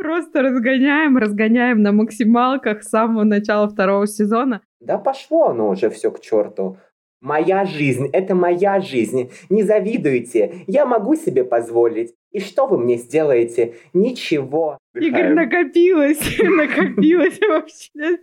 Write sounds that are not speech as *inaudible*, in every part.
Просто разгоняем, разгоняем на максималках с самого начала второго сезона. Да пошло оно уже все к черту. Моя жизнь – это моя жизнь. Не завидуйте. Я могу себе позволить. И что вы мне сделаете? Ничего. Игорь, накопилось. *laughs* Накопилось вообще.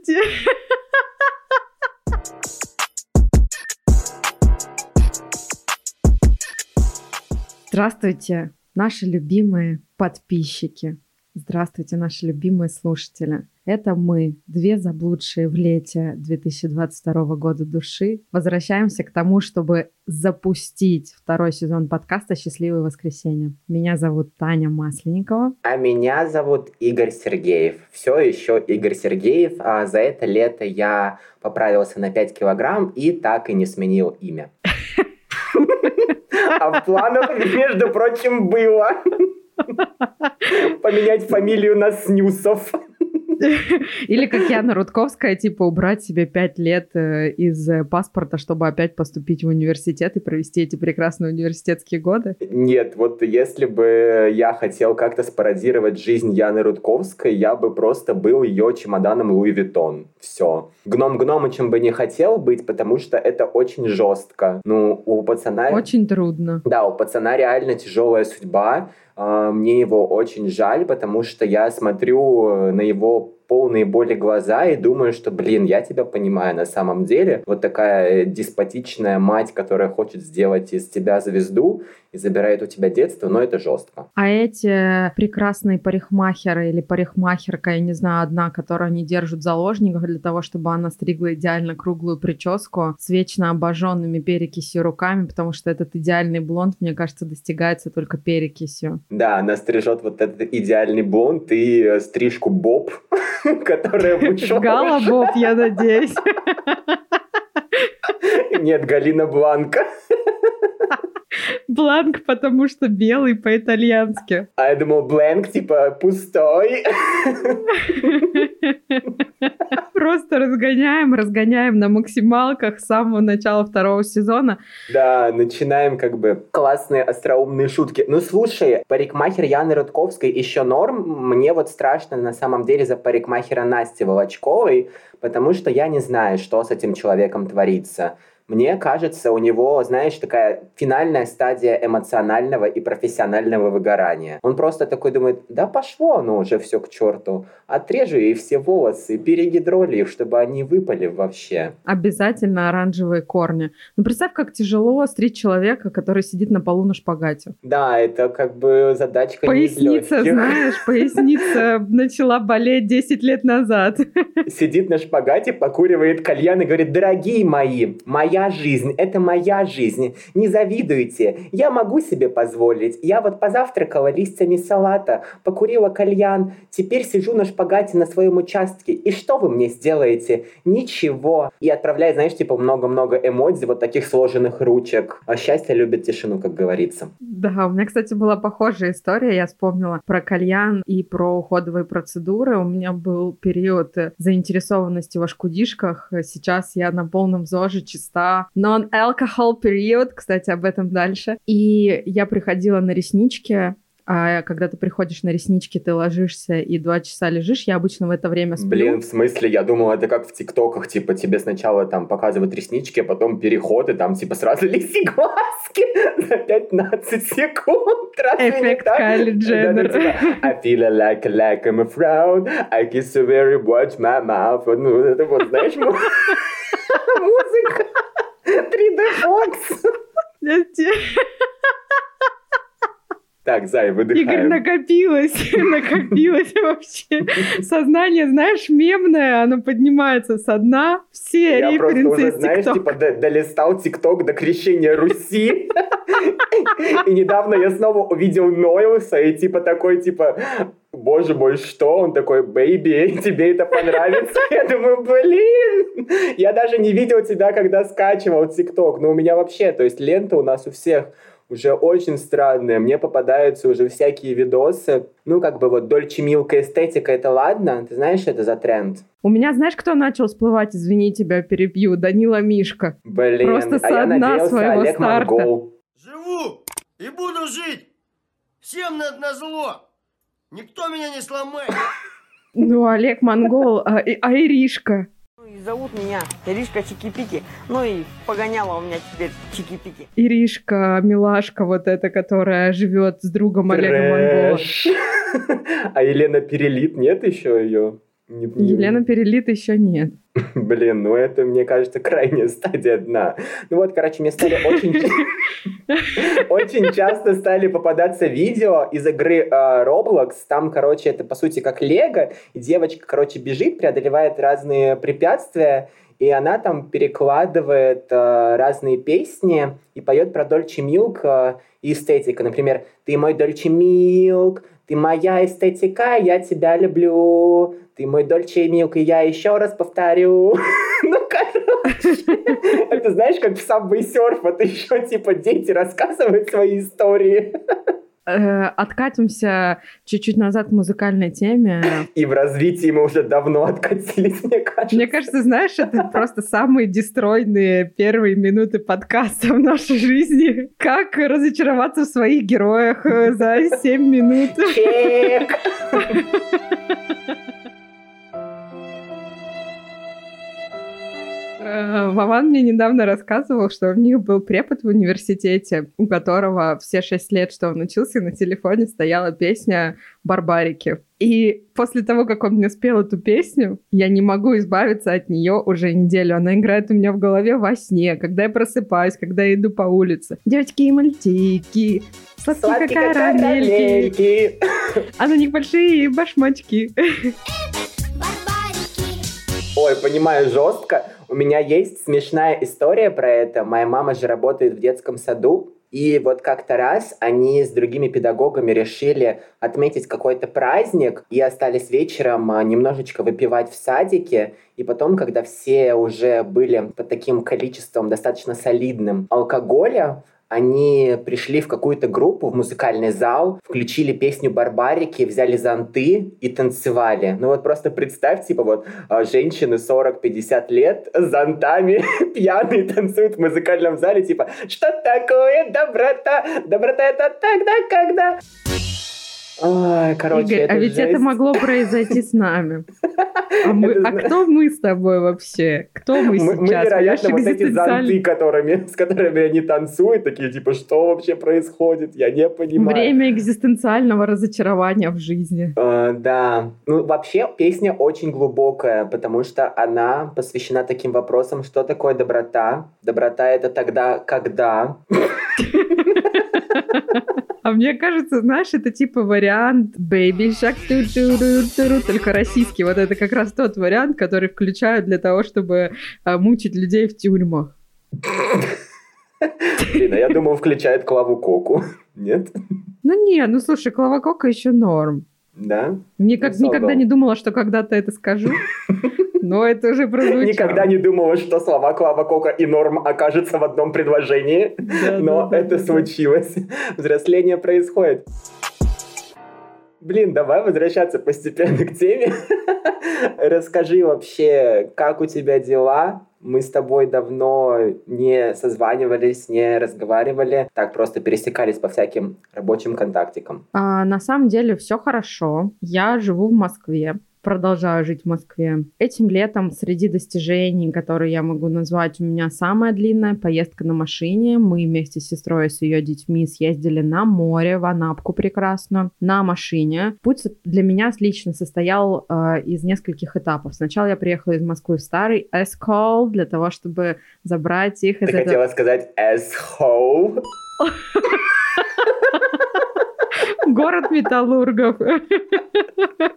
Здравствуйте, наши любимые подписчики. Здравствуйте, наши любимые слушатели. Это мы, две заблудшие в лете 2022 года души, возвращаемся к тому, чтобы запустить второй сезон подкаста «Счастливое воскресенье». Меня зовут Таня Масленникова. А меня зовут Игорь Сергеев. Все еще Игорь Сергеев. А за это лето я поправился на 5 килограмм и так и не сменил имя. *laughs* А в планах, между прочим, было поменять фамилию на Снюсов. Или как Яна Рудковская, типа убрать себе пять лет э, из э, паспорта, чтобы опять поступить в университет и провести эти прекрасные университетские годы? Нет, вот если бы я хотел как-то спародировать жизнь Яны Рудковской, я бы просто был ее чемоданом Луи Виттон. Все. Гном гномычем бы не хотел быть, потому что это очень жестко. Ну, у пацана... Очень трудно. Да, у пацана реально тяжелая судьба. А, мне его очень жаль, потому что я смотрю э, на его полные боли глаза и думаю, что, блин, я тебя понимаю на самом деле. Вот такая деспотичная мать, которая хочет сделать из тебя звезду и забирает у тебя детство, но это жестко. А эти прекрасные парикмахеры или парикмахерка, я не знаю, одна, которую они держат заложников для того, чтобы она стригла идеально круглую прическу с вечно обожженными перекисью руками, потому что этот идеальный блонд, мне кажется, достигается только перекисью. Да, она стрижет вот этот идеальный блонд и э, стрижку боб, *laughs* *laughs* которая вышла. Гала боб, я надеюсь. Нет, Галина Бланка. *laughs* Бланк, потому что белый по-итальянски. А я думал, бланк, типа, пустой. Просто разгоняем, разгоняем на максималках с самого начала второго сезона. Да, начинаем как бы классные остроумные шутки. Ну, слушай, парикмахер Яны Рудковской еще норм. Мне вот страшно на самом деле за парикмахера Насти Волочковой, потому что я не знаю, что с этим человеком творится. Мне кажется, у него, знаешь, такая финальная стадия эмоционального и профессионального выгорания. Он просто такой думает, да пошло оно уже все к черту. Отрежу ей все волосы, перегидроли их, чтобы они выпали вообще. Обязательно оранжевые корни. Ну, представь, как тяжело стричь человека, который сидит на полу на шпагате. Да, это как бы задачка Поясница, знаешь, поясница начала болеть 10 лет назад. Сидит на шпагате, покуривает кальян и говорит, дорогие мои, моя моя жизнь, это моя жизнь. Не завидуйте. Я могу себе позволить. Я вот позавтракала листьями салата, покурила кальян, теперь сижу на шпагате на своем участке. И что вы мне сделаете? Ничего. И отправляет, знаешь, типа много-много эмодзи, вот таких сложенных ручек. А счастье любит тишину, как говорится. Да, у меня, кстати, была похожая история. Я вспомнила про кальян и про уходовые процедуры. У меня был период заинтересованности в ашкудишках. Сейчас я на полном ЗОЖе чиста non-alcohol период, кстати, об этом дальше. И я приходила на реснички, а когда ты приходишь на реснички, ты ложишься и два часа лежишь, я обычно в это время сплю. Блин, в смысле? Я думал, это как в ТикТоках, типа, тебе сначала там показывают реснички, а потом переход, и там, типа, сразу лиси глазки *laughs* за 15 секунд. Разве Эффект Кайли Дженнер. Да, типа, I feel like, like I'm a frown, I kiss you very watch my mouth. Ну, это вот, знаешь, *laughs* музыка. 3D Fox. Так, Зай, выдыхаем. Игорь, накопилось, *laughs* накопилось вообще. Сознание, знаешь, мемное, оно поднимается со дна. Все Я референсы просто уже, знаешь, типа долистал ТикТок до крещения Руси. *laughs* И недавно я снова увидел Нойлса и типа такой, типа, боже мой, что? Он такой, baby, *laughs* тебе это понравится? Я думаю, блин, я даже не видел тебя, когда скачивал ТикТок. Но у меня вообще, то есть лента у нас у всех уже очень странные. Мне попадаются уже всякие видосы. Ну, как бы вот дольче милка эстетика, это ладно. Ты знаешь, это за тренд? У меня, знаешь, кто начал всплывать, извини, тебя перебью? Данила Мишка. Блин, Просто а со я дна надеялся, своего Олег старта. Монгол. Живу и буду жить. Всем на, на зло. Никто меня не сломает. Ну, Олег Монгол, а, а Иришка? И зовут меня Иришка Чики-Пики. Ну и погоняла у меня теперь Чики-Пики. Иришка, милашка вот эта, которая живет с другом Олега Монгола. *laughs* А Елена Перелит нет еще ее? Не, не... Елена Перелит еще нет. *laughs* Блин, ну это, мне кажется, крайняя стадия дна. Ну вот, короче, мне стали очень... *laughs* Очень часто стали попадаться видео из игры uh, Roblox. Там, короче, это, по сути, как Лего. И девочка, короче, бежит, преодолевает разные препятствия. И она там перекладывает uh, разные песни и поет про Дольче Милк uh, и эстетика. Например, «Ты мой Дольче Милк», «Ты моя эстетика, я тебя люблю», ты мой Дольче и я еще раз повторю. *laughs* ну, короче, это знаешь, как в Subway Surf, это еще типа дети рассказывают свои истории. Э, откатимся чуть-чуть назад к музыкальной теме. И в развитии мы уже давно откатились, мне кажется. Мне кажется, знаешь, это просто самые дестройные первые минуты подкаста в нашей жизни. Как разочароваться в своих героях э, за 7 минут. Чек! *laughs* Вован мне недавно рассказывал, что у них был препод в университете, у которого все шесть лет, что он учился, на телефоне стояла песня «Барбарики». И после того, как он мне спел эту песню, я не могу избавиться от нее уже неделю. Она играет у меня в голове во сне, когда я просыпаюсь, когда я иду по улице. Девочки и мальчики, сладкие, как карамельки, а на них большие башмачки. *laughs* Ой, понимаю, жестко. У меня есть смешная история про это. Моя мама же работает в детском саду, и вот как-то раз они с другими педагогами решили отметить какой-то праздник и остались вечером а, немножечко выпивать в садике. И потом, когда все уже были под таким количеством достаточно солидным алкоголя, они пришли в какую-то группу, в музыкальный зал, включили песню «Барбарики», взяли зонты и танцевали. Ну вот просто представь, типа вот а, женщины 40-50 лет с зонтами *laughs* пьяные танцуют в музыкальном зале, типа «Что такое доброта? Доброта это тогда, когда...» Ой, короче, Игорь, а ведь жесть. это могло произойти с нами. *laughs* А, мы, а кто мы с тобой вообще? Кто мы, мы сейчас? Мы, вероятно, вот эти зонты, которыми, с которыми они танцуют, такие, типа, что вообще происходит? Я не понимаю. Время экзистенциального разочарования в жизни. Uh, да. Ну, вообще, песня очень глубокая, потому что она посвящена таким вопросам, что такое доброта. Доброта — это тогда, когда... *laughs* А мне кажется, знаешь, это типа вариант Baby -ту, только российский. Вот это как раз тот вариант, который включают для того, чтобы а, мучить людей в тюрьмах. Блин, а я думал, включает Клаву Коку. Нет? Ну не, ну слушай, Клава Кока еще норм. Да? Никак, никогда не думала, что когда-то это скажу. Но это уже прозвучало. Никогда не думала, что слова Клава Кока и Норм окажутся в одном предложении, да, но да, это да, случилось. Взросление происходит. Блин, давай возвращаться постепенно к теме. *laughs* Расскажи вообще, как у тебя дела? Мы с тобой давно не созванивались, не разговаривали, так просто пересекались по всяким рабочим контактикам. А, на самом деле все хорошо. Я живу в Москве продолжаю жить в Москве. Этим летом среди достижений, которые я могу назвать, у меня самая длинная поездка на машине. Мы вместе с сестрой и с ее детьми съездили на море, в Анапку прекрасно, на машине. Путь для меня лично состоял э, из нескольких этапов. Сначала я приехала из Москвы в старый Эскол для того, чтобы забрать их из Ты этого... хотела сказать Эсхоу? *laughs* Город металлургов.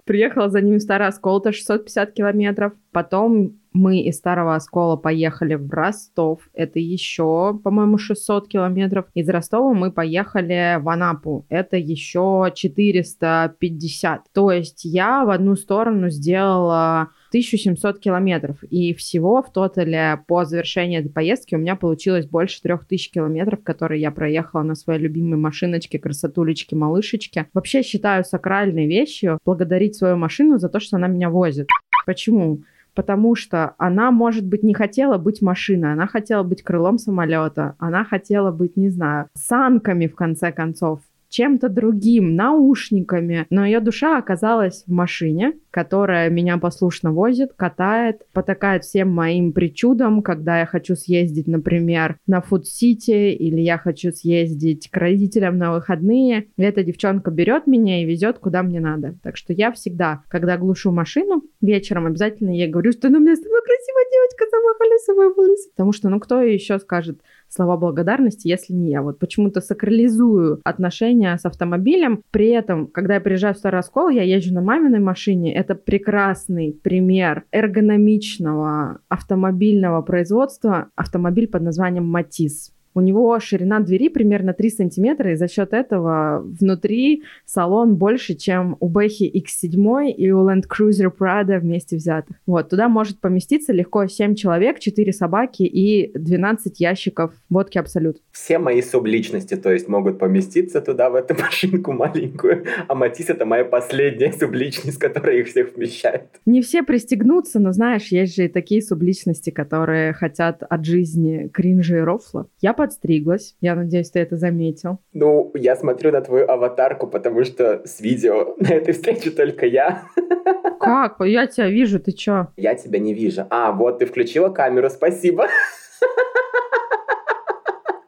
Приехала за ними в Старый Оскол, 650 километров. Потом мы из Старого Оскола поехали в Ростов. Это еще, по-моему, 600 километров. Из Ростова мы поехали в Анапу. Это еще 450. То есть я в одну сторону сделала 1700 километров. И всего в тотале по завершении этой поездки у меня получилось больше 3000 километров, которые я проехала на своей любимой машиночке, красотулечке, малышечке. Вообще считаю сакральной вещью благодарить свою машину за то, что она меня возит. Почему? потому что она, может быть, не хотела быть машиной, она хотела быть крылом самолета, она хотела быть, не знаю, санками, в конце концов, чем-то другим, наушниками. Но ее душа оказалась в машине, которая меня послушно возит, катает, потакает всем моим причудам, когда я хочу съездить, например, на Фуд-Сити или я хочу съездить к родителям на выходные. И эта девчонка берет меня и везет куда мне надо. Так что я всегда, когда глушу машину, вечером обязательно ей говорю, что ну, у меня с тобой красивая девочка, сама колесовые волосы. Потому что, ну, кто еще скажет слова благодарности, если не я? Вот почему-то сакрализую отношения с автомобилем. При этом, когда я приезжаю в Старый Оскол, я езжу на маминой машине. Это прекрасный пример эргономичного автомобильного производства. Автомобиль под названием «Матис». У него ширина двери примерно 3 сантиметра, и за счет этого внутри салон больше, чем у Бэхи X7 и у Land Cruiser Prado вместе взятых. Вот, туда может поместиться легко 7 человек, 4 собаки и 12 ящиков водки Абсолют. Все мои субличности, то есть, могут поместиться туда, в эту *laughs* машинку маленькую, а Матис — это моя последняя субличность, которая их всех вмещает. Не все пристегнутся, но знаешь, есть же и такие субличности, которые хотят от жизни кринжа и рофла. Я подстриглась. Я надеюсь, ты это заметил. Ну, я смотрю на твою аватарку, потому что с видео *laughs* на этой встрече только я. *laughs* Как? Я тебя вижу, ты чё? Я тебя не вижу. А, вот ты включила камеру, спасибо. *laughs*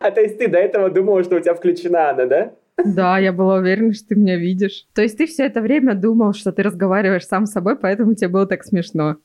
А то есть ты до этого думала, что у тебя включена она, да? Да, я была уверена, что ты меня видишь. То есть ты все это время думал, что ты разговариваешь сам с собой, поэтому тебе было так смешно.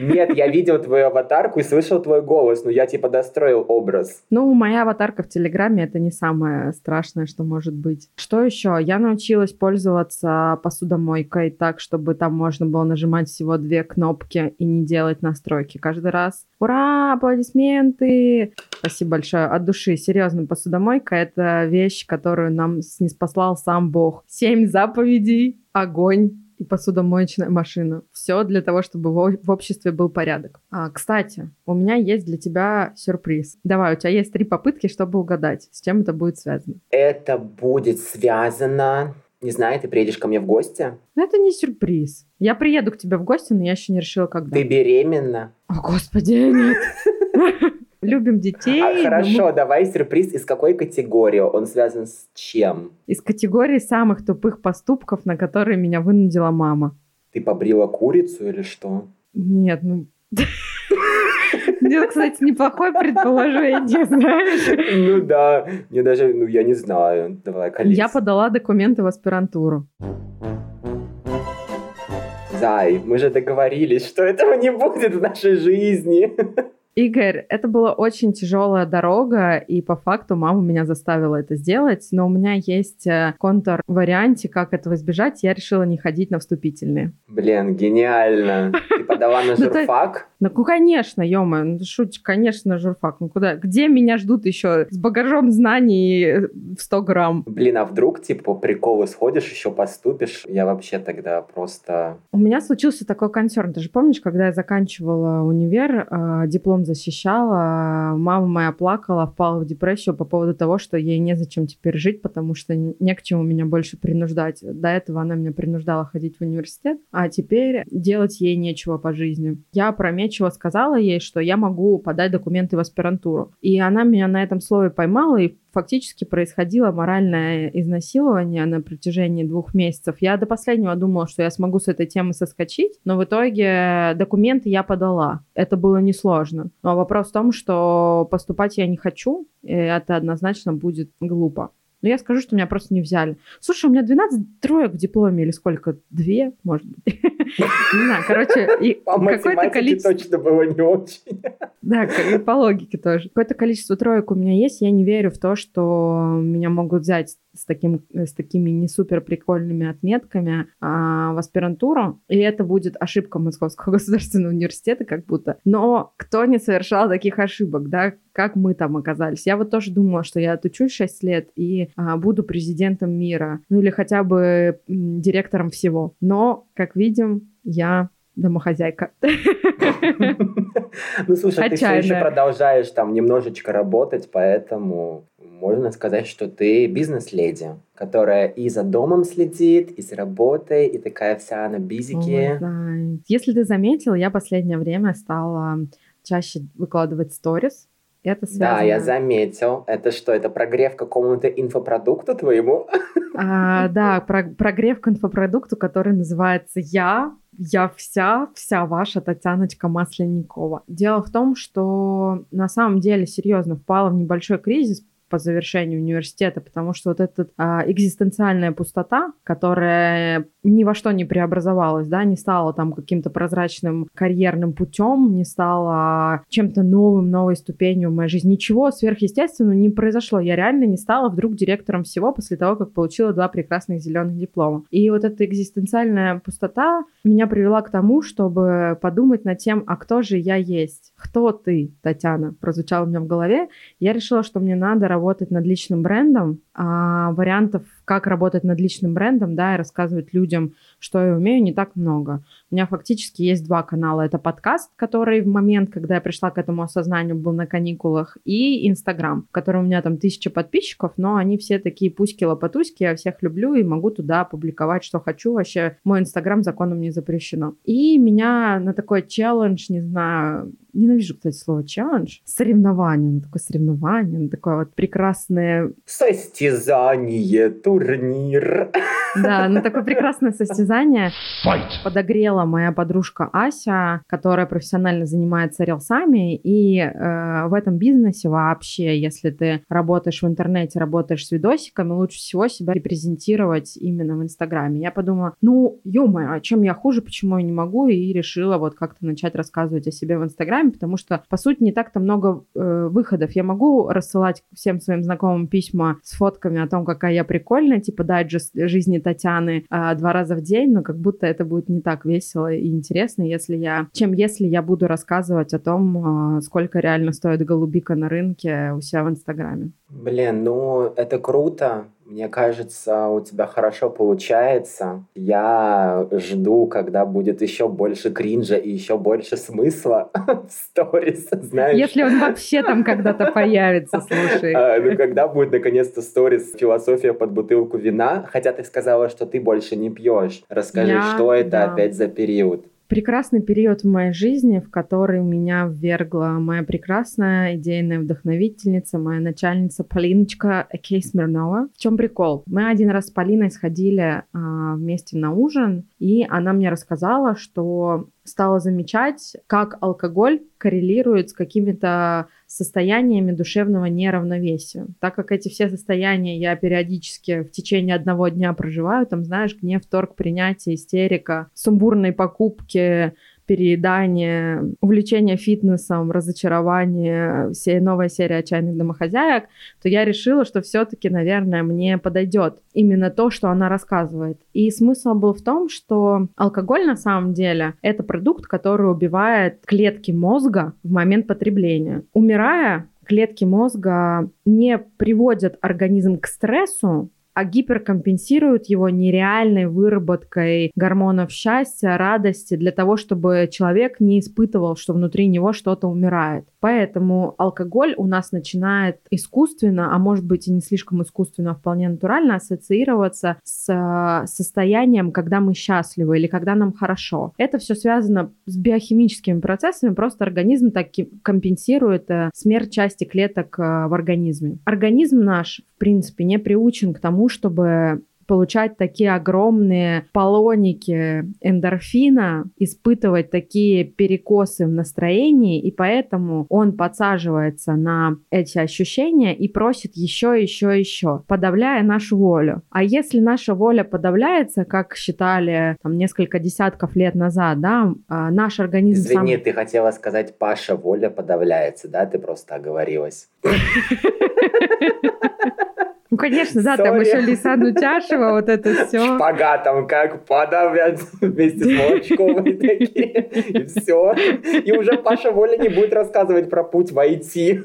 Нет, я видел твою аватарку и слышал твой голос, но я типа достроил образ. Ну, моя аватарка в Телеграме это не самое страшное, что может быть. Что еще? Я научилась пользоваться посудомойкой так, чтобы там можно было нажимать всего две кнопки и не делать настройки каждый раз. Ура! Аплодисменты! Спасибо большое. От души. Серьезно, посудомойка — это вещь, которую нам снеспослал сам Бог. Семь заповедей, огонь, и посудомоечная машина. Все для того, чтобы в обществе был порядок. А, кстати, у меня есть для тебя сюрприз. Давай, у тебя есть три попытки, чтобы угадать, с чем это будет связано. Это будет связано... Не знаю, ты приедешь ко мне в гости? Ну, это не сюрприз. Я приеду к тебе в гости, но я еще не решила, когда. Ты беременна? О, господи, нет. *laughs* любим детей. А, хорошо, мы... давай сюрприз. Из какой категории? Он связан с чем? Из категории самых тупых поступков, на которые меня вынудила мама. Ты побрила курицу или что? Нет, ну... *laughs* Нет, кстати, неплохое предположение, знаешь. Ну да, мне даже, ну я не знаю. Давай, колись. Я подала документы в аспирантуру. Зай, мы же договорились, что этого не будет в нашей жизни. *laughs* Игорь, это была очень тяжелая дорога, и по факту мама меня заставила это сделать, но у меня есть э, контур варианте, как этого избежать, я решила не ходить на вступительные. Блин, гениально. Ты подала на *laughs* журфак? Ну, конечно, ё ну шуть, конечно, журфак. Ну куда? Где меня ждут еще с багажом знаний в 100 грамм? Блин, а вдруг, типа, по приколу сходишь, еще поступишь? Я вообще тогда просто... У меня случился такой концерн. Ты же помнишь, когда я заканчивала универ, э, диплом защищала, мама моя плакала, впала в депрессию по поводу того, что ей незачем теперь жить, потому что не к чему меня больше принуждать. До этого она меня принуждала ходить в университет, а теперь делать ей нечего по жизни. Я прометчиво сказала ей, что я могу подать документы в аспирантуру. И она меня на этом слове поймала и фактически происходило моральное изнасилование на протяжении двух месяцев. Я до последнего думала, что я смогу с этой темы соскочить, но в итоге документы я подала. Это было несложно. Но вопрос в том, что поступать я не хочу, и это однозначно будет глупо. Но я скажу, что меня просто не взяли. Слушай, у меня 12 троек в дипломе или сколько? Две, может быть. *laughs* Не знаю, короче, *laughs* какое-то количество... точно было не очень. *laughs* Да, и по логике тоже. Какое-то количество троек у меня есть. Я не верю в то, что меня могут взять с, таким, с такими не супер прикольными отметками а, в аспирантуру. И это будет ошибка Московского *laughs* государственного университета как будто. Но кто не совершал таких ошибок, да? Как мы там оказались? Я вот тоже думала, что я отучусь 6 лет и а, буду президентом мира. Ну или хотя бы директором всего. Но, как видим, я домохозяйка. *laughs* Ну, слушай, ты все еще продолжаешь там немножечко работать, поэтому можно сказать, что ты бизнес-леди, которая и за домом следит, и за работой, и такая вся на бизике. Если ты заметил, я последнее время стала чаще выкладывать сторис Это связано. Да, я заметил. Это что, это прогрев какому-то инфопродукту твоему? А, да, про, прогрев к инфопродукту, который называется «Я», я вся, вся ваша Татьяночка Масленникова. Дело в том, что на самом деле серьезно впала в небольшой кризис по завершению университета, потому что вот эта а, экзистенциальная пустота, которая ни во что не преобразовалась, да, не стала там каким-то прозрачным карьерным путем, не стала чем-то новым, новой ступенью в моей жизни. Ничего сверхъестественного не произошло. Я реально не стала вдруг директором всего после того, как получила два прекрасных зеленых диплома. И вот эта экзистенциальная пустота меня привела к тому, чтобы подумать над тем, а кто же я есть? Кто ты, Татьяна? Прозвучало у меня в голове. Я решила, что мне надо работать над личным брендом. А вариантов как работать над личным брендом, да, и рассказывать людям, что я умею, не так много. У меня фактически есть два канала. Это подкаст, который в момент, когда я пришла к этому осознанию, был на каникулах, и Инстаграм, в котором у меня там тысяча подписчиков, но они все такие пуськи-лопатуськи, я всех люблю и могу туда публиковать, что хочу. Вообще мой Инстаграм законом не запрещено. И меня на такой челлендж, не знаю, ненавижу, кстати, слово челлендж, соревнование, на такое соревнование, на такое вот прекрасное... Состязание, турнир. Да, на такое прекрасное состязание Fight. подогрела моя подружка Ася, которая профессионально занимается рилсами, и э, в этом бизнесе вообще, если ты работаешь в интернете, работаешь с видосиками, лучше всего себя репрезентировать именно в Инстаграме. Я подумала, ну, ё а чем я хуже, почему я не могу, и решила вот как-то начать рассказывать о себе в Инстаграме, потому что, по сути, не так-то много э, выходов. Я могу рассылать всем своим знакомым письма с фотками о том, какая я прикольная, типа дайджест жизни Татьяны э, два раза в день, но как будто это будет не так весело и интересно, если я, чем если я буду рассказывать о том, э, сколько реально стоит голубика на рынке у себя в Инстаграме. Блин, ну это круто. Мне кажется, у тебя хорошо получается. Я жду, когда будет еще больше кринжа и еще больше смысла *laughs* в сторис, знаешь. Если он вообще там когда-то появится, слушай. А, ну, когда будет наконец-то сторис «Философия под бутылку вина», хотя ты сказала, что ты больше не пьешь. Расскажи, Я, что это да. опять за период? Прекрасный период в моей жизни, в который меня ввергла моя прекрасная идейная вдохновительница, моя начальница Полиночка Экей Смирнова. В чем прикол? Мы один раз с Полиной сходили а, вместе на ужин, и она мне рассказала, что стала замечать, как алкоголь коррелирует с какими-то состояниями душевного неравновесия. Так как эти все состояния я периодически в течение одного дня проживаю, там, знаешь, гнев, торг, принятие, истерика, сумбурные покупки, переедание, увлечение фитнесом, разочарование, все новая серия отчаянных домохозяек, то я решила, что все-таки, наверное, мне подойдет именно то, что она рассказывает. И смысл был в том, что алкоголь на самом деле это продукт, который убивает клетки мозга в момент потребления. Умирая, клетки мозга не приводят организм к стрессу, а гиперкомпенсируют его нереальной выработкой гормонов счастья, радости для того, чтобы человек не испытывал, что внутри него что-то умирает. Поэтому алкоголь у нас начинает искусственно, а может быть и не слишком искусственно, а вполне натурально ассоциироваться с э, состоянием, когда мы счастливы или когда нам хорошо. Это все связано с биохимическими процессами, просто организм так компенсирует э, смерть части клеток э, в организме. Организм наш, в принципе, не приучен к тому, чтобы получать такие огромные полоники эндорфина, испытывать такие перекосы в настроении, и поэтому он подсаживается на эти ощущения и просит еще, еще, еще, подавляя нашу волю. А если наша воля подавляется, как считали там несколько десятков лет назад, да, а, наш организм... Извини, сам... ты хотела сказать, Паша, воля подавляется, да? Ты просто оговорилась. *laughs* Конечно, да, Sorry. там еще Лиса Нутяшева, вот это все. Шпагатом как подавят вместе с Молочковой такие, и все. И уже Паша Воля не будет рассказывать про путь в IT.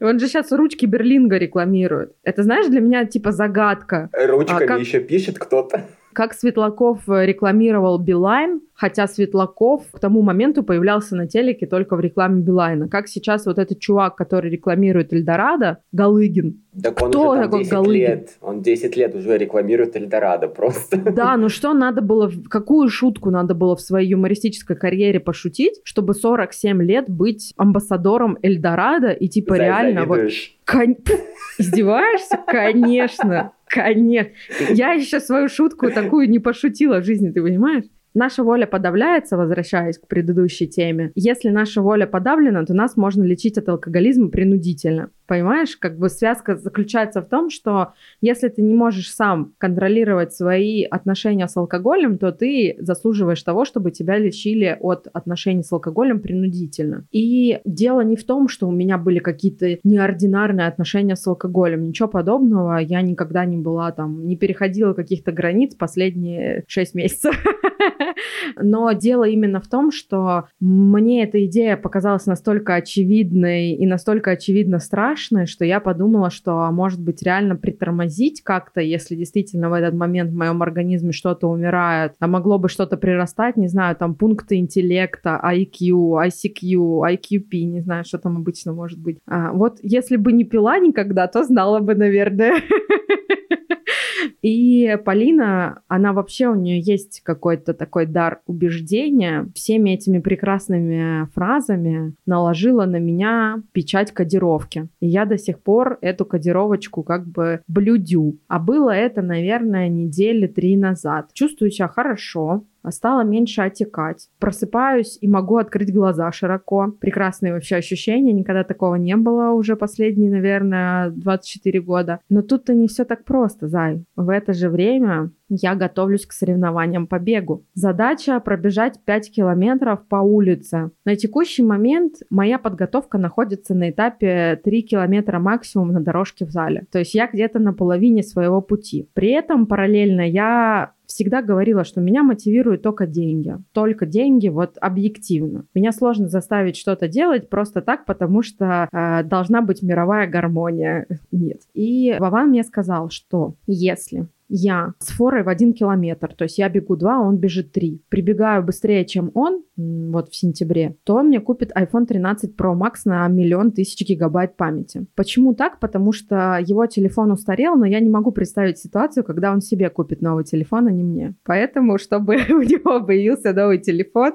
Он же сейчас ручки Берлинга рекламирует. Это, знаешь, для меня типа загадка. Ручками а как... еще пишет кто-то. Как Светлаков рекламировал Билайн, хотя Светлаков к тому моменту появлялся на телеке только в рекламе Билайна. Как сейчас вот этот чувак, который рекламирует Эльдорадо, Галыгин. Так он Кто уже там такой 10 Галыгин? лет. Он 10 лет уже рекламирует Эльдорадо просто. *laughs* Да, ну что надо было, какую шутку надо было в своей юмористической карьере пошутить, чтобы 47 лет быть амбассадором Эльдорадо и типа реально вот... Завидуешь. Кон- *laughs* Издеваешься? Конечно, конечно. Я еще свою шутку такую не пошутила в жизни, ты понимаешь? Наша воля подавляется, возвращаясь к предыдущей теме. Если наша воля подавлена, то нас можно лечить от алкоголизма принудительно. Понимаешь, как бы связка заключается в том, что если ты не можешь сам контролировать свои отношения с алкоголем, то ты заслуживаешь того, чтобы тебя лечили от отношений с алкоголем принудительно. И дело не в том, что у меня были какие-то неординарные отношения с алкоголем. Ничего подобного. Я никогда не была там, не переходила каких-то границ последние 6 месяцев. *laughs* Но дело именно в том, что мне эта идея показалась настолько очевидной и настолько очевидно страшной, что я подумала, что, а может быть, реально притормозить как-то, если действительно в этот момент в моем организме что-то умирает, а могло бы что-то прирастать, не знаю, там пункты интеллекта, IQ, ICQ, IQP, не знаю, что там обычно может быть. А, вот если бы не пила никогда, то знала бы, наверное. *laughs* *laughs* И Полина, она вообще, у нее есть какой-то такой дар убеждения. Всеми этими прекрасными фразами наложила на меня печать кодировки. И я до сих пор эту кодировочку как бы блюдю. А было это, наверное, недели три назад. Чувствую себя хорошо, стало меньше отекать. Просыпаюсь и могу открыть глаза широко. Прекрасные вообще ощущения, никогда такого не было уже последние, наверное, 24 года. Но тут-то не все так просто, Зай. В это же время я готовлюсь к соревнованиям по бегу. Задача пробежать 5 километров по улице. На текущий момент моя подготовка находится на этапе 3 километра максимум на дорожке в зале. То есть я где-то на половине своего пути. При этом параллельно я всегда говорила, что меня мотивируют только деньги. Только деньги, вот объективно. Меня сложно заставить что-то делать просто так, потому что э, должна быть мировая гармония. Нет. И Вован мне сказал, что если я с форой в один километр, то есть я бегу два, он бежит три, прибегаю быстрее, чем он, вот в сентябре, то он мне купит iPhone 13 Pro Max на миллион тысяч гигабайт памяти. Почему так? Потому что его телефон устарел, но я не могу представить ситуацию, когда он себе купит новый телефон, а не мне. Поэтому, чтобы *laughs* у него появился новый телефон,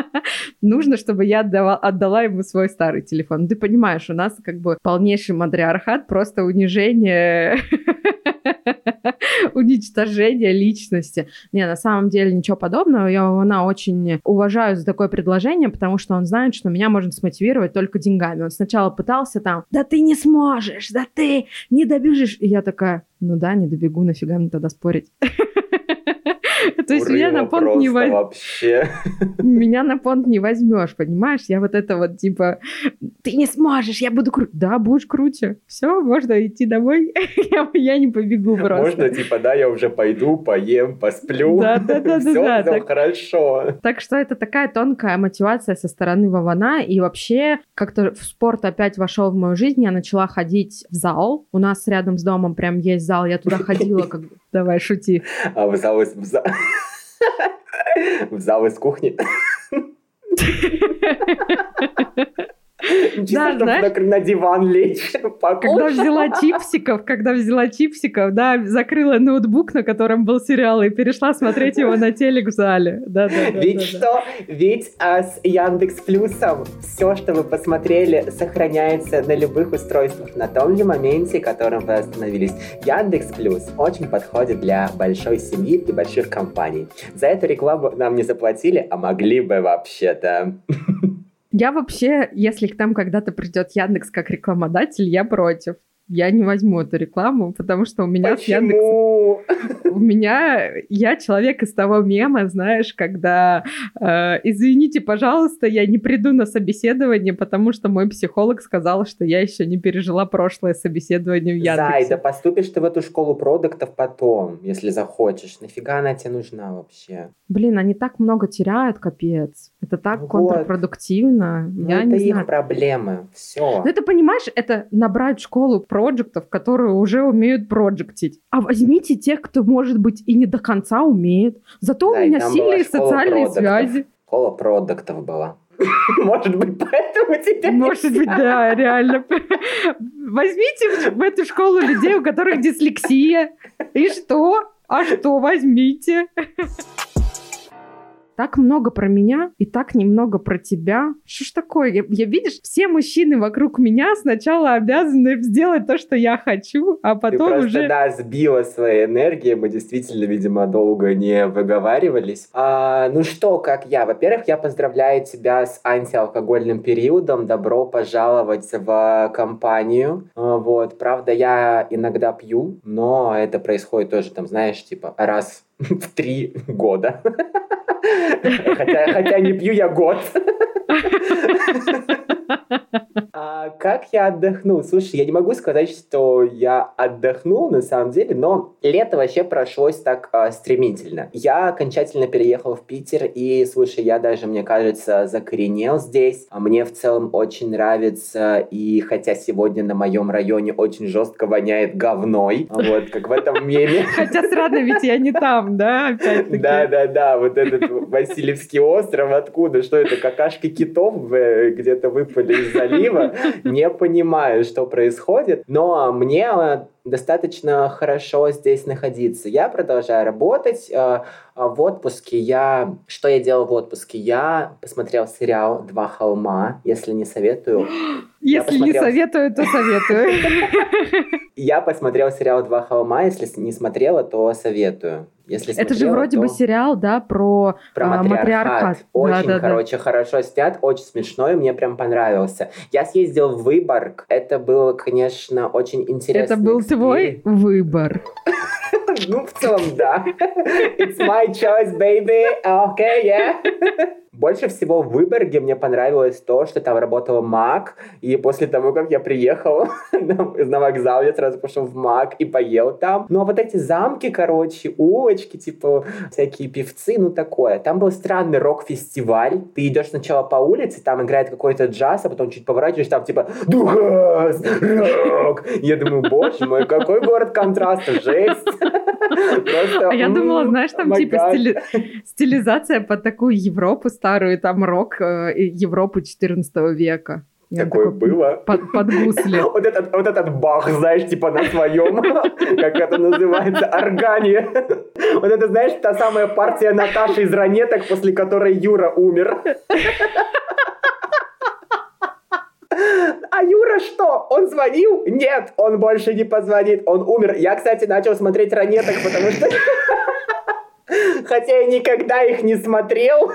*laughs* нужно, чтобы я отдала ему свой старый телефон. Ты понимаешь, у нас как бы полнейший матриархат, просто унижение *laughs* *laughs* уничтожение личности. Не, на самом деле ничего подобного. Я она очень уважаю за такое предложение, потому что он знает, что меня можно смотивировать только деньгами. Он сначала пытался там, да ты не сможешь, да ты не добежишь. И я такая, ну да, не добегу, нафига мне тогда спорить? *laughs* *laughs* То есть меня на понт не возьмешь. *laughs* Меня на понт не возьмешь, понимаешь? Я вот это вот типа, ты не сможешь, я буду круче. Да, будешь круче. Все, можно идти домой. *laughs* я, не побегу просто. Можно, типа, да, я уже пойду, поем, посплю. Да, да, да, да, Все, хорошо. Так что это такая тонкая мотивация со стороны Вована. И вообще, как-то в спорт опять вошел в мою жизнь. Я начала ходить в зал. У нас рядом с домом прям есть зал. Я туда ходила как... Давай, шути. А в зал из... В *laughs* зал, из кухни. *laughs* Чисто, Да, знаешь- на, на диван лечь. *laughs* Когда взяла чипсиков, когда взяла чипсиков, да, закрыла ноутбук, на котором был сериал, и перешла смотреть его на телек в зале. Да, да, да. Ведь да, да. что? Ведь а, с Яндекс Плюсом все, что вы посмотрели, сохраняется на любых устройствах на том же моменте, в котором вы остановились. Яндекс Плюс очень подходит для большой семьи и больших компаний. За эту рекламу нам не заплатили, а могли бы вообще-то. *laughs* Я вообще, если к нам когда-то придет Яндекс как рекламодатель, я против. Я не возьму эту рекламу, потому что у меня с Яндекс... Почему? У меня... Я человек из того мема, знаешь, когда э, извините, пожалуйста, я не приду на собеседование, потому что мой психолог сказал, что я еще не пережила прошлое собеседование в Яндексе. Зай, да поступишь ты в эту школу продуктов потом, если захочешь. Нафига она тебе нужна вообще? Блин, они так много теряют, капец. Это так Вот. контрпродуктивно. Ну, я это не их знаю. проблемы. Все. Ну, это, понимаешь, это набрать школу проектов, которые уже умеют проектить. А возьмите тех, кто, может быть, и не до конца умеет. Зато Да, у меня сильные социальные продуктов. связи. Школа продуктов была. *laughs* Может быть, поэтому тебя не Может быть, да, реально. *laughs* Возьмите в эту школу людей, у которых дислексия. И что? А что, возьмите. *laughs* Так много про меня и так немного про тебя. Что ж такое? Я, я, видишь, все мужчины вокруг меня сначала обязаны сделать то, что я хочу, а Ты потом просто, уже... да, сбила своей энергией, мы действительно, видимо, долго не выговаривались. А, ну что, как я? Во-первых, я поздравляю тебя с антиалкогольным периодом, добро пожаловать в компанию. А, Вот, правда, я иногда пью, но это происходит тоже, там, знаешь, типа раз в три года. *laughs* Хотя, не пью я год. *laughs* А как я отдохнул? Слушай, я не могу сказать, что я отдохнул на самом деле, но лето вообще прошлось так а, стремительно. Я окончательно переехал в Питер, и, слушай, я даже, мне кажется, закоренел здесь. А Мне в целом очень нравится, и хотя сегодня на моем районе очень жестко воняет говной, вот, как в этом меме. *laughs* Хотя странно, ведь я не там, да, опять-таки. Да, да, да, вот этот Васильевский остров, откуда, что это, какашки китов э, где-то выпали из залива, не понимаю, что происходит, но мне э, достаточно хорошо здесь находиться. Я продолжаю работать, э, э, в отпуске я... Что я делал в отпуске? Я посмотрел сериал «Два холма», если не советую. *gasps* Если не советую, то советую. *laughs* Я посмотрел сериал «Два холма», если не смотрела, то советую. Если Это же вроде бы сериал, да, про Про а, матриархат. матриархат. Очень, короче, хорошо снят, очень смешной, мне прям понравился. Я съездил в Выборг, это было, конечно, очень интересно. Это был твой выбор. *laughs* Ну, в целом, да. *laughs* It's my choice, baby. Okay, yeah. Больше всего в Выборге мне понравилось то, что там работала МАК, и после того, как я приехал *laughs* на, вокзал, я сразу пошел в МАК и поел там. Ну, а вот эти замки, короче, улочки, типа, всякие певцы, ну, такое. Там был странный рок-фестиваль. Ты идешь сначала по улице, там играет какой-то джаз, а потом чуть поворачиваешь, там, типа, духас, рок. Я думаю, боже мой, какой город контраста, жесть. *laughs* Просто, А я думала, знаешь, там типа стилизация под такую Европу старую, там рок э, Европу 14 века. Я Такое такой, было. Под, под гусли. *laughs* Вот этот, вот этот бах, знаешь, типа на своем, *laughs* как это называется, органе. *laughs* Вот это, знаешь, та самая партия Наташи из ранеток, после которой Юра умер. А Юра что? Он звонил? Нет, он больше не позвонит. Он умер. Я, кстати, начал смотреть ранеток, потому что... Хотя я никогда их не смотрел.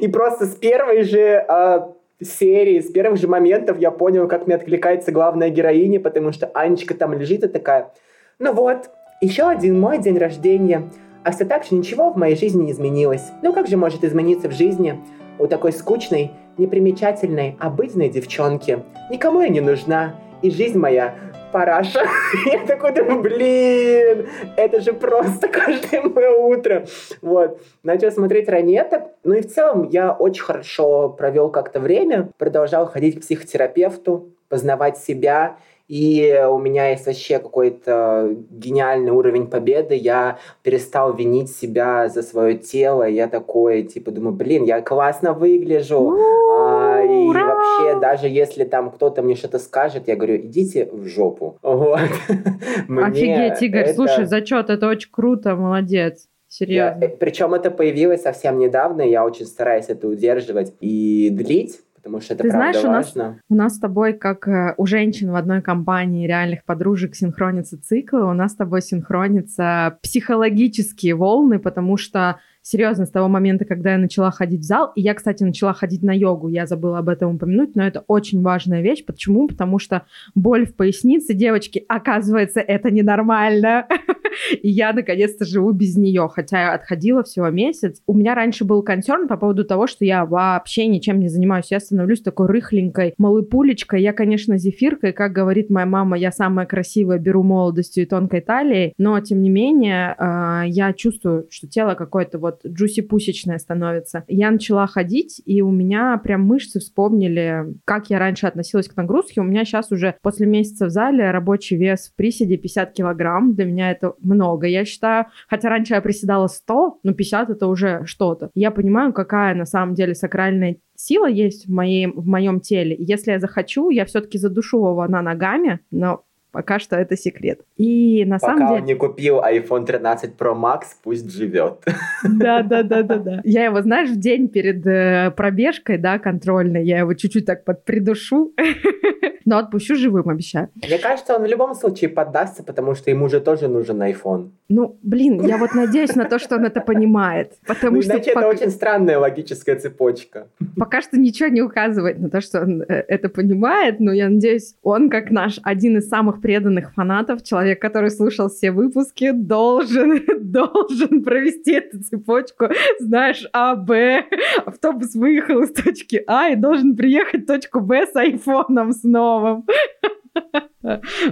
И просто с первой же а, серии, с первых же моментов я понял, как мне откликается главная героиня, потому что Анечка там лежит и такая, ну вот, еще один мой день рождения. А все так же ничего в моей жизни не изменилось. Ну как же может измениться в жизни у такой скучной, непримечательной, обыденной девчонки? Никому я не нужна, и жизнь моя параша. *laughs* Я такой думаю, блин, это же просто каждое мое утро. Вот. Начал смотреть ранеток. Ну и в целом я очень хорошо провел как-то время. Продолжал ходить к психотерапевту, познавать себя. И у меня есть вообще какой-то гениальный уровень победы. Я перестал винить себя за свое тело. Я такой, типа, думаю, блин, я классно выгляжу. А, и Ура! вообще, даже если там кто-то мне что-то скажет, я говорю, идите в жопу. *laughs* Вот. Офигеть, Игорь, это- слушай, зачет, это очень круто, молодец. Серьезно. Причем это появилось совсем недавно, и я очень стараюсь это удерживать и длить, потому что это Ты правда знаешь, у нас- важно. У нас с тобой, как э, у женщин в одной компании реальных подружек, синхронятся циклы, у нас с тобой синхронятся психологические волны, потому что серьезно, с того момента, когда я начала ходить в зал, и я, кстати, начала ходить на йогу, я забыла об этом упомянуть, но это очень важная вещь. Почему? Потому что боль в пояснице, девочки, оказывается, это ненормально. *laughs* И я, наконец-то, живу без нее, хотя я отходила всего месяц. У меня раньше был концерн по поводу того, что я вообще ничем не занимаюсь. Я становлюсь такой рыхленькой малыпулечкой. Я, конечно, зефирка, и, как говорит моя мама, я самая красивая, беру молодостью и тонкой талией, но, тем не менее, э, я чувствую, что тело какое-то вот джуси-пусечная становится. Я начала ходить, и у меня прям мышцы вспомнили, как я раньше относилась к нагрузке. У меня сейчас уже после месяца в зале рабочий вес в приседе 50 килограмм. Для меня это много, я считаю. Хотя раньше я приседала 100, но 50 это уже что-то. Я понимаю, какая на самом деле сакральная сила есть в, моей, в моем теле. если я захочу, я все-таки задушу его на ногами, но Пока что это секрет. И на Пока самом деле... он не купил iPhone 13 Pro Max, пусть живет. Да, да, да, да, да. *laughs* Я его, знаешь, в день перед э, пробежкой, да, контрольной, я его чуть-чуть так подпридушу, *laughs* но отпущу живым, обещаю. Мне кажется, он в любом случае поддастся, потому что ему же тоже нужен iPhone. Ну, блин, я вот надеюсь на то, что он это понимает. Потому ну, что иначе пока... это очень странная логическая цепочка. Пока что ничего не указывает на то, что он э, это понимает, но я надеюсь, он, как наш один из самых преданных фанатов, человек, который слушал все выпуски, должен, *laughs* должен провести эту цепочку, знаешь, А, Б, автобус выехал из точки А и должен приехать в точку Б с айфоном снова. *laughs*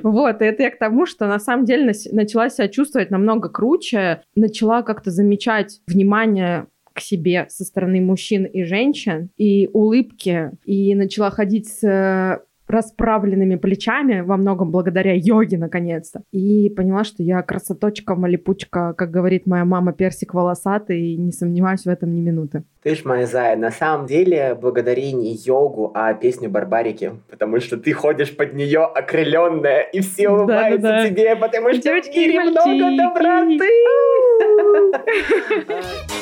Вот, это я к тому, что на самом деле начала себя чувствовать намного круче, начала как-то замечать внимание к себе со стороны мужчин и женщин, и улыбки, и начала ходить с расправленными плечами, во многом благодаря йоге, наконец-то. И поняла, что я красоточка, малипучка, как говорит моя мама, персик волосатый, и не сомневаюсь в этом ни минуты. Ты ж моя зая, на самом деле благодари не йогу, а песню Барбарики, потому что ты ходишь под нее окрыленная, и все улыбаются да, да, да. тебе, потому что Девочки в мире много доброты. *laughs*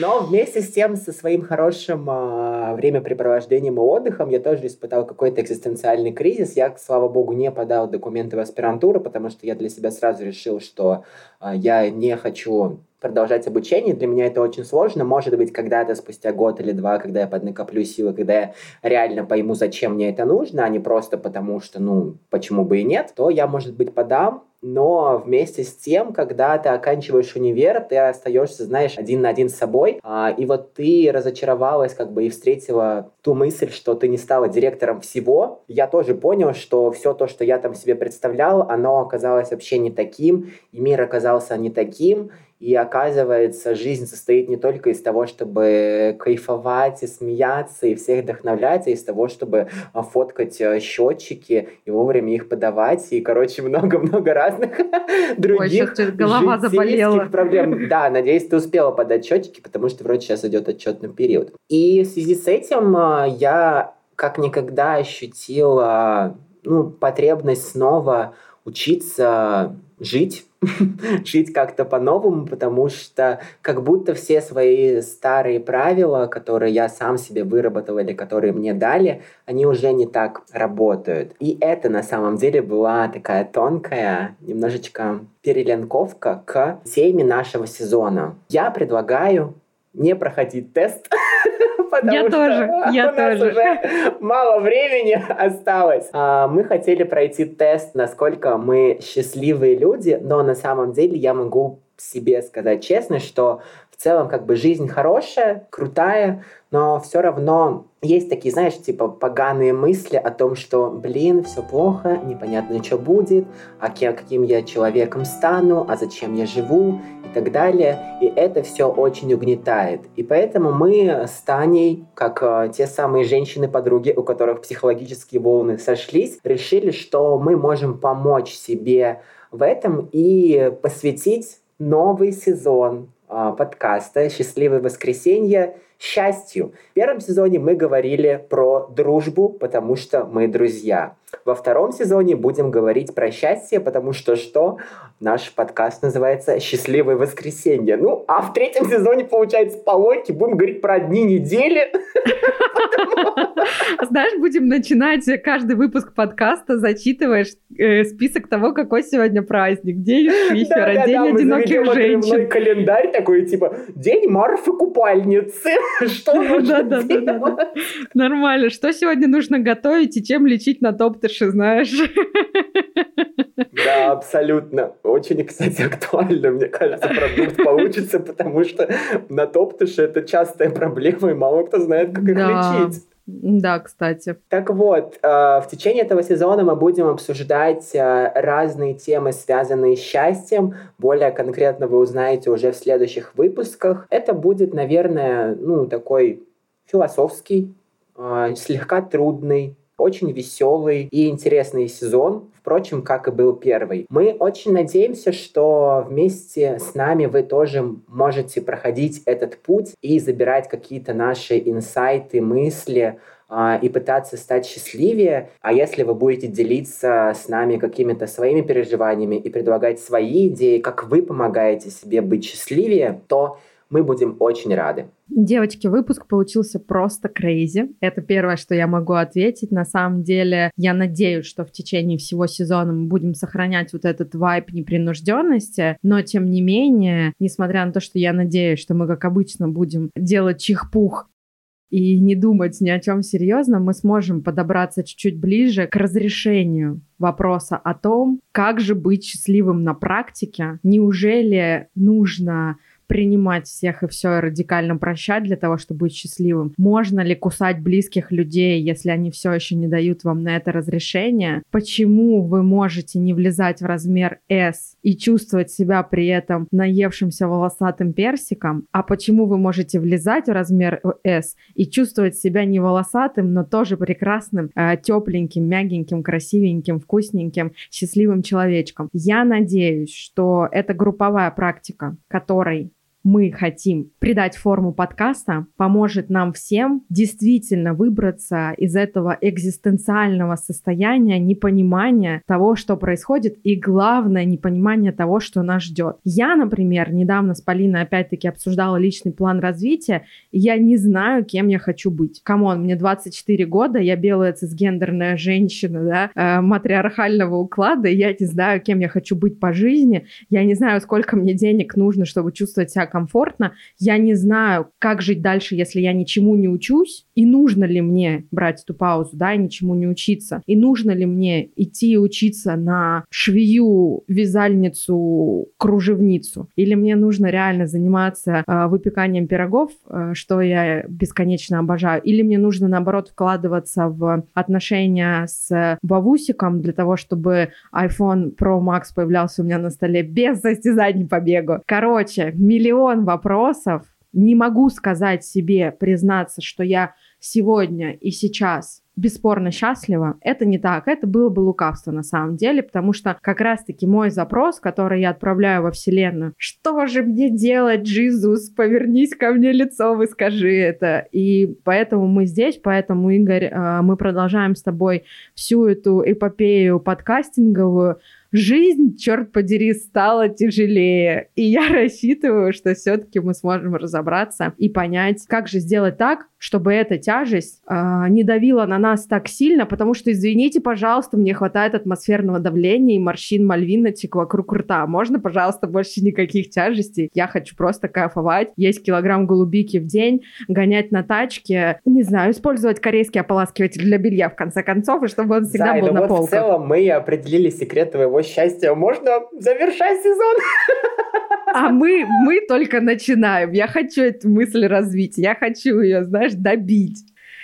Но вместе с тем, со своим хорошим э, времяпрепровождением и отдыхом, я тоже испытал какой-то экзистенциальный кризис. Я, слава богу, не подал документы в аспирантуру, потому что я для себя сразу решил, что э, я не хочу продолжать обучение. Для меня это очень сложно. Может быть, когда-то спустя год или два, когда я поднакоплю силы, когда я реально пойму, зачем мне это нужно, а не просто потому, что, ну, почему бы и нет, то я, может быть, подам но вместе с тем, когда ты оканчиваешь универ, ты остаешься, знаешь, один на один с собой, а, и вот ты разочаровалась как бы и встретила ту мысль, что ты не стала директором всего. Я тоже понял, что все то, что я там себе представлял, оно оказалось вообще не таким, и мир оказался не таким, и оказывается, жизнь состоит не только из того, чтобы кайфовать и смеяться, и всех вдохновлять, а из того, чтобы а, фоткать э, счетчики и вовремя их подавать, и, короче, *laughs* много-много разных *laughs* других Ой, голова заболела. проблем. Да, надеюсь, ты успела подать счетчики, потому что вроде сейчас идет отчетный период. И в связи с этим а, я как никогда ощутила ну, потребность снова учиться жить, *laughs* жить как-то по-новому, потому что как будто все свои старые правила, которые я сам себе выработал или которые мне дали, они уже не так работают. И это на самом деле была такая тонкая, немножечко переленковка к теме нашего сезона. Я предлагаю не проходить тест, *laughs* потому я что тоже, я у нас тоже. уже мало времени осталось. А, мы хотели пройти тест, насколько мы счастливые люди, но на самом деле я могу себе сказать честно, что в целом как бы жизнь хорошая, крутая, но все равно есть такие, знаешь, типа поганые мысли о том, что, блин, все плохо, непонятно, что будет, а кем, каким я человеком стану, а зачем я живу и так далее. И это все очень угнетает. И поэтому мы с Таней, как э, те самые женщины-подруги, у которых психологические волны сошлись, решили, что мы можем помочь себе в этом и посвятить новый сезон подкаста «Счастливое воскресенье» счастью. В первом сезоне мы говорили про дружбу, потому что мы друзья. Во втором сезоне будем говорить про счастье, потому что что? Наш подкаст называется «Счастливое воскресенье». Ну, а в третьем сезоне, получается, по логике будем говорить про дни недели. *laughs* Знаешь, будем начинать каждый выпуск подкаста, зачитываешь э, список того, какой сегодня праздник. День Швифера, день одиноких женщин. календарь такой, типа, день Марфы Купальницы. *laughs* Что нужно? Нормально. Что сегодня нужно готовить и чем лечить на топтыши, знаешь? Да, абсолютно. Очень, кстати, актуально, мне кажется, продукт получится, потому что на топтыше это частая проблема, и мало кто знает, как их лечить. Да, кстати. Так вот, э, в течение этого сезона мы будем обсуждать э, разные темы, связанные с счастьем. Более конкретно вы узнаете уже в следующих выпусках. Это будет, наверное, ну, такой философский, э, слегка трудный, очень веселый и интересный сезон, впрочем, как и был первый. Мы очень надеемся, что вместе с нами вы тоже можете проходить этот путь и забирать какие-то наши инсайты, мысли, а, и пытаться стать счастливее. А если вы будете делиться с нами какими-то своими переживаниями и предлагать свои идеи, как вы помогаете себе быть счастливее, то мы будем очень рады. Девочки, выпуск получился просто крейзи. Это первое, что я могу ответить. На самом деле, я надеюсь, что в течение всего сезона мы будем сохранять вот этот вайп непринужденности, но тем не менее, несмотря на то, что я надеюсь, что мы, как обычно, будем делать чих-пух и не думать ни о чем серьезном, мы сможем подобраться чуть-чуть ближе к разрешению вопроса о том, как же быть счастливым на практике. Неужели нужно принимать всех и все и радикально прощать для того, чтобы быть счастливым? Можно ли кусать близких людей, если они все еще не дают вам на это разрешение? Почему вы можете не влезать в размер S и чувствовать себя при этом наевшимся волосатым персиком? А почему вы можете влезать в размер S и чувствовать себя не волосатым, но тоже прекрасным, э, тепленьким, мягеньким, красивеньким, вкусненьким, счастливым человечком? Я надеюсь, что это групповая практика, которой мы хотим придать форму подкаста, поможет нам всем действительно выбраться из этого экзистенциального состояния непонимания того, что происходит, и главное, непонимание того, что нас ждет. Я, например, недавно с Полиной опять-таки обсуждала личный план развития, и я не знаю, кем я хочу быть. Come on, мне 24 года, я белая цисгендерная женщина, да, э, матриархального уклада, и я не знаю, кем я хочу быть по жизни, я не знаю, сколько мне денег нужно, чтобы чувствовать себя комфортно. Я не знаю, как жить дальше, если я ничему не учусь, и нужно ли мне брать эту паузу, да, и ничему не учиться, и нужно ли мне идти учиться на швею, вязальницу, кружевницу, или мне нужно реально заниматься э, выпеканием пирогов, э, что я бесконечно обожаю, или мне нужно, наоборот, вкладываться в отношения с бабусиком для того, чтобы iPhone Pro Max появлялся у меня на столе без состязаний по бегу. Короче, миллион вопросов. Не могу сказать себе, признаться, что я сегодня и сейчас бесспорно счастлива. Это не так. Это было бы лукавство на самом деле, потому что как раз-таки мой запрос, который я отправляю во Вселенную, что же мне делать, Джизус, повернись ко мне лицо, и скажи это. И поэтому мы здесь, поэтому, Игорь, э, мы продолжаем с тобой всю эту эпопею подкастинговую жизнь, черт подери, стала тяжелее. И я *laughs* рассчитываю, что все-таки мы сможем разобраться и понять, как же сделать так, чтобы эта тяжесть э, не давила на нас так сильно, потому что, извините, пожалуйста, мне хватает атмосферного давления и морщин мальвиночек вокруг рта. Можно, пожалуйста, больше никаких тяжестей? Я хочу просто кайфовать, есть килограмм голубики в день, гонять на тачке, не знаю, использовать корейский ополаскиватель для белья, в конце концов, и чтобы он всегда да, был на вот полках. в целом мы определили секрет твоего счастья. Можно завершать сезон? А мы, мы только начинаем. Я хочу эту мысль развить. Я хочу ее, знаешь, добить.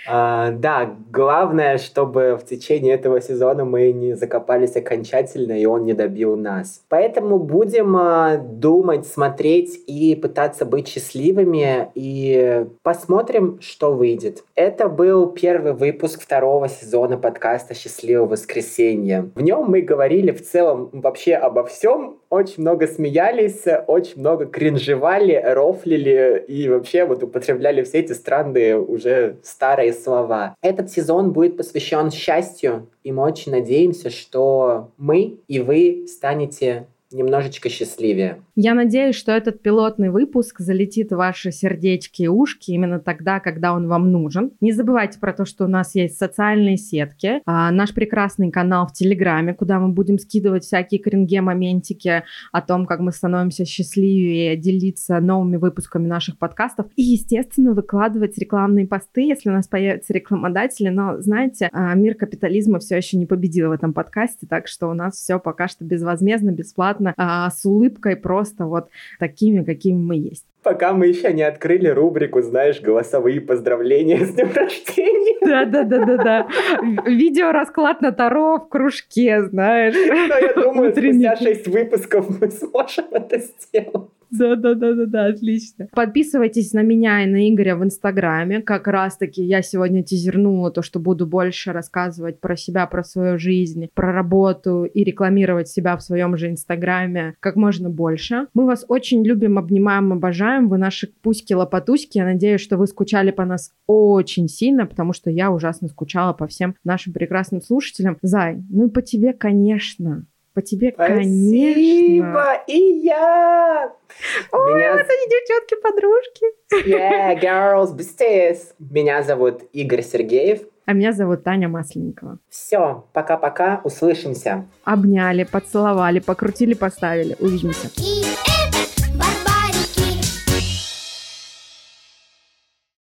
А, да, главное, чтобы в течение этого сезона мы не закопались окончательно, и он не добил нас. Поэтому будем а, думать, смотреть и пытаться быть счастливыми, и посмотрим, что выйдет. Это был первый выпуск второго сезона подкаста «Счастливое воскресенье». В нем мы говорили в целом вообще обо всем, очень много смеялись, очень много кринжевали, рофлили и вообще вот употребляли все эти странные уже старые слова. Этот сезон будет посвящен счастью, и мы очень надеемся, что мы и вы станете немножечко счастливее. Я надеюсь, что этот пилотный выпуск залетит в ваши сердечки и ушки именно тогда, когда он вам нужен. Не забывайте про то, что у нас есть социальные сетки, а, наш прекрасный канал в Телеграме, куда мы будем скидывать всякие кринге-моментики о том, как мы становимся счастливее, делиться новыми выпусками наших подкастов и, естественно, выкладывать рекламные посты, если у нас появятся рекламодатели. Но, знаете, а, мир капитализма все еще не победил в этом подкасте, так что у нас все пока что безвозмездно, бесплатно бесплатно, а, с улыбкой просто вот такими, какими мы есть. Пока мы еще не открыли рубрику, знаешь, голосовые поздравления с днем рождения. Да-да-да-да-да. Видео расклад на Таро в кружке, знаешь. Но я думаю, спустя шесть выпусков мы сможем это сделать. Да, да, да, да, да, отлично. Подписывайтесь на меня и на Игоря в Инстаграме. Как раз-таки я сегодня тизернула то, что буду больше рассказывать про себя, про свою жизнь, про работу и рекламировать себя в своем же Инстаграме как можно больше. Мы вас очень любим, обнимаем, обожаем. Вы наши пуськи-лопатуськи. Я надеюсь, что вы скучали по нас очень сильно, потому что я ужасно скучала по всем нашим прекрасным слушателям. Зай, ну и по тебе, конечно. По тебе, Спасибо, конечно. и я! О, Меня... это не девчонки-подружки. Yeah, girls, besties. Меня зовут Игорь Сергеев. А меня зовут Таня Масленникова. Все, пока-пока, услышимся. Обняли, поцеловали, покрутили, поставили. Увидимся.